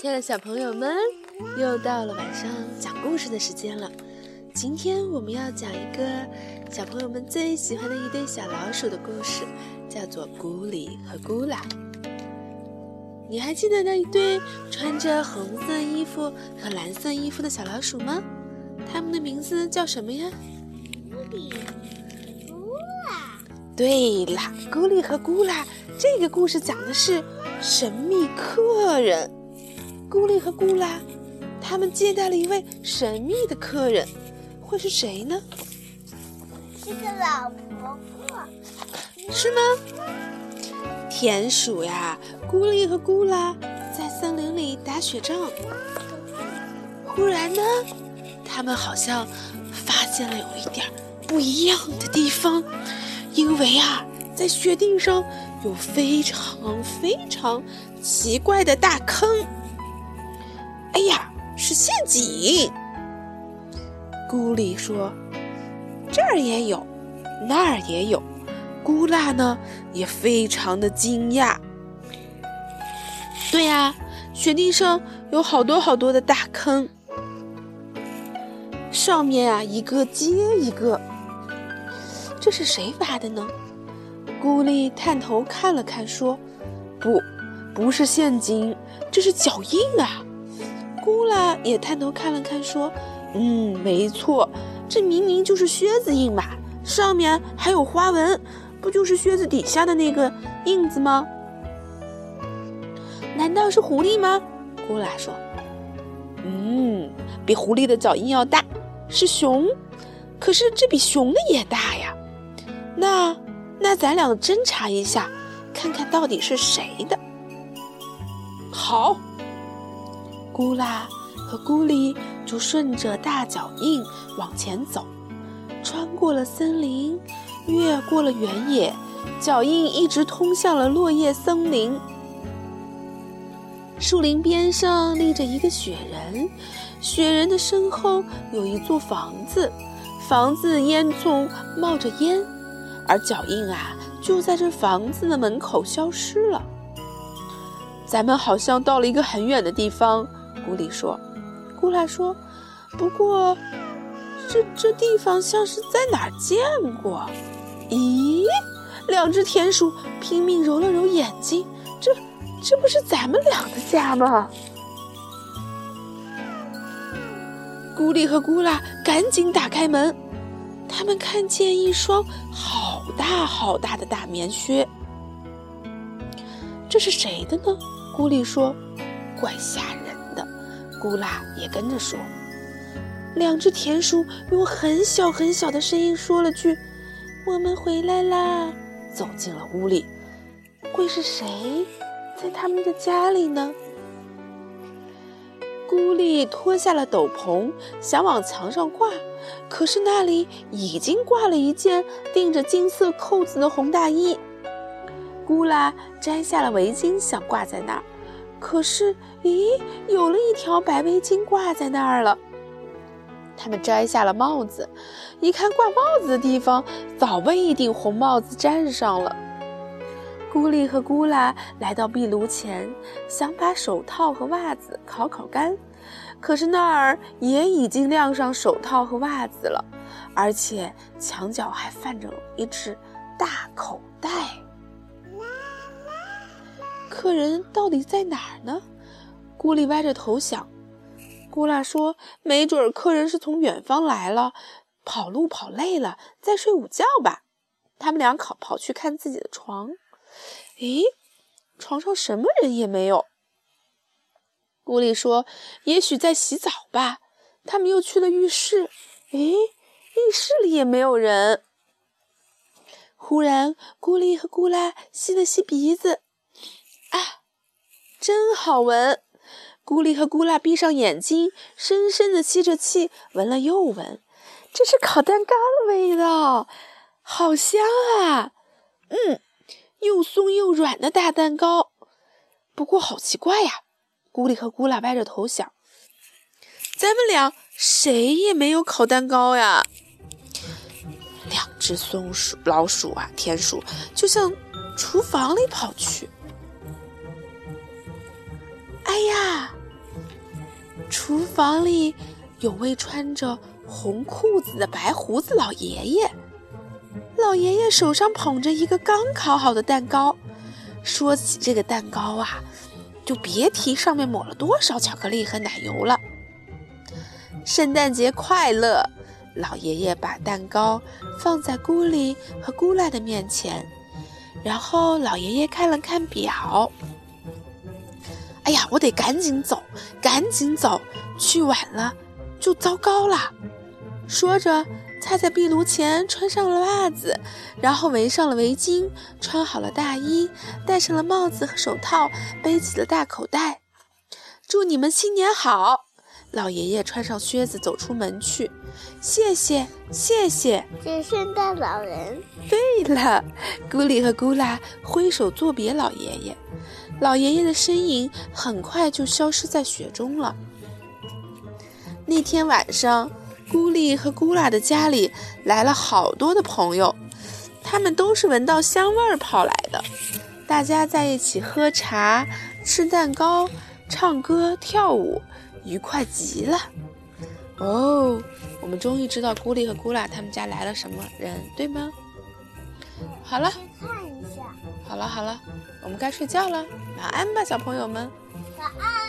亲爱的小朋友们，又到了晚上讲故事的时间了。今天我们要讲一个小朋友们最喜欢的一对小老鼠的故事，叫做《咕里和咕啦》。你还记得那一对穿着红色衣服和蓝色衣服的小老鼠吗？它们的名字叫什么呀？咕里咕啦。对啦，咕里和咕啦。这个故事讲的是神秘客人。咕哩和咕啦，他们接待了一位神秘的客人，会是谁呢？是个老婆婆。是吗？田鼠呀，咕哩和咕啦在森林里打雪仗。忽然呢，他们好像发现了有一点不一样的地方，因为啊，在雪地上有非常非常奇怪的大坑。是陷阱！咕哩说：“这儿也有，那儿也有。”咕啦呢，也非常的惊讶。对呀，雪地上有好多好多的大坑，上面啊一个接一个。这是谁挖的呢？咕哩探头看了看，说：“不，不是陷阱，这是脚印啊。”姑啦也探头看了看，说：“嗯，没错，这明明就是靴子印嘛，上面还有花纹，不就是靴子底下的那个印子吗？难道是狐狸吗？”姑啦说：“嗯，比狐狸的脚印要大，是熊，可是这比熊的也大呀。那，那咱俩侦查一下，看看到底是谁的。好。”咕啦和咕哩就顺着大脚印往前走，穿过了森林，越过了原野，脚印一直通向了落叶森林。树林边上立着一个雪人，雪人的身后有一座房子，房子烟囱冒着烟，而脚印啊就在这房子的门口消失了。咱们好像到了一个很远的地方。古里说：“古拉说，不过这这地方像是在哪儿见过？咦，两只田鼠拼命揉了揉眼睛，这这不是咱们俩的家吗？”咕哩和咕啦赶紧打开门，他们看见一双好大好大的大棉靴。这是谁的呢？咕哩说：“怪吓人。”咕啦也跟着说，两只田鼠用很小很小的声音说了句：“我们回来啦！”走进了屋里，会是谁在他们的家里呢？孤立脱下了斗篷，想往墙上挂，可是那里已经挂了一件钉着金色扣子的红大衣。咕啦摘下了围巾，想挂在那儿。可是，咦，有了一条白围巾挂在那儿了。他们摘下了帽子，一看挂帽子的地方早被一顶红帽子占上了。咕哩和咕啦来到壁炉前，想把手套和袜子烤烤干，可是那儿也已经晾上手套和袜子了，而且墙角还放着一只大口袋。客人到底在哪儿呢？咕哩歪着头想。咕啦说：“没准儿客人是从远方来了，跑路跑累了，在睡午觉吧。”他们俩跑跑去看自己的床，诶，床上什么人也没有。咕哩说：“也许在洗澡吧。”他们又去了浴室，诶，浴室里也没有人。忽然，咕哩和咕啦吸了吸鼻子。啊，真好闻！咕哩和咕啦闭上眼睛，深深的吸着气，闻了又闻，这是烤蛋糕的味道，好香啊！嗯，又松又软的大蛋糕。不过好奇怪呀，咕哩和咕啦歪着头想，咱们俩谁也没有烤蛋糕呀。两只松鼠、老鼠啊，田鼠就向厨房里跑去。啊，厨房里有位穿着红裤子的白胡子老爷爷。老爷爷手上捧着一个刚烤好的蛋糕。说起这个蛋糕啊，就别提上面抹了多少巧克力和奶油了。圣诞节快乐！老爷爷把蛋糕放在咕里和咕啦的面前，然后老爷爷看了看表。哎呀，我得赶紧走，赶紧走，去晚了就糟糕了。说着，他在壁炉前穿上了袜子，然后围上了围巾，穿好了大衣，戴上了帽子和手套，背起了大口袋。祝你们新年好！老爷爷穿上靴子走出门去。谢谢，谢谢，是圣诞老人。对了，咕里和咕啦挥手作别老爷爷。老爷爷的身影很快就消失在雪中了。那天晚上，咕丽和咕啦的家里来了好多的朋友，他们都是闻到香味儿跑来的。大家在一起喝茶、吃蛋糕、唱歌、跳舞，愉快极了。哦，我们终于知道咕丽和咕啦他们家来了什么人，对吗？好了，好了好了，我们该睡觉了，晚安吧，小朋友们。晚安。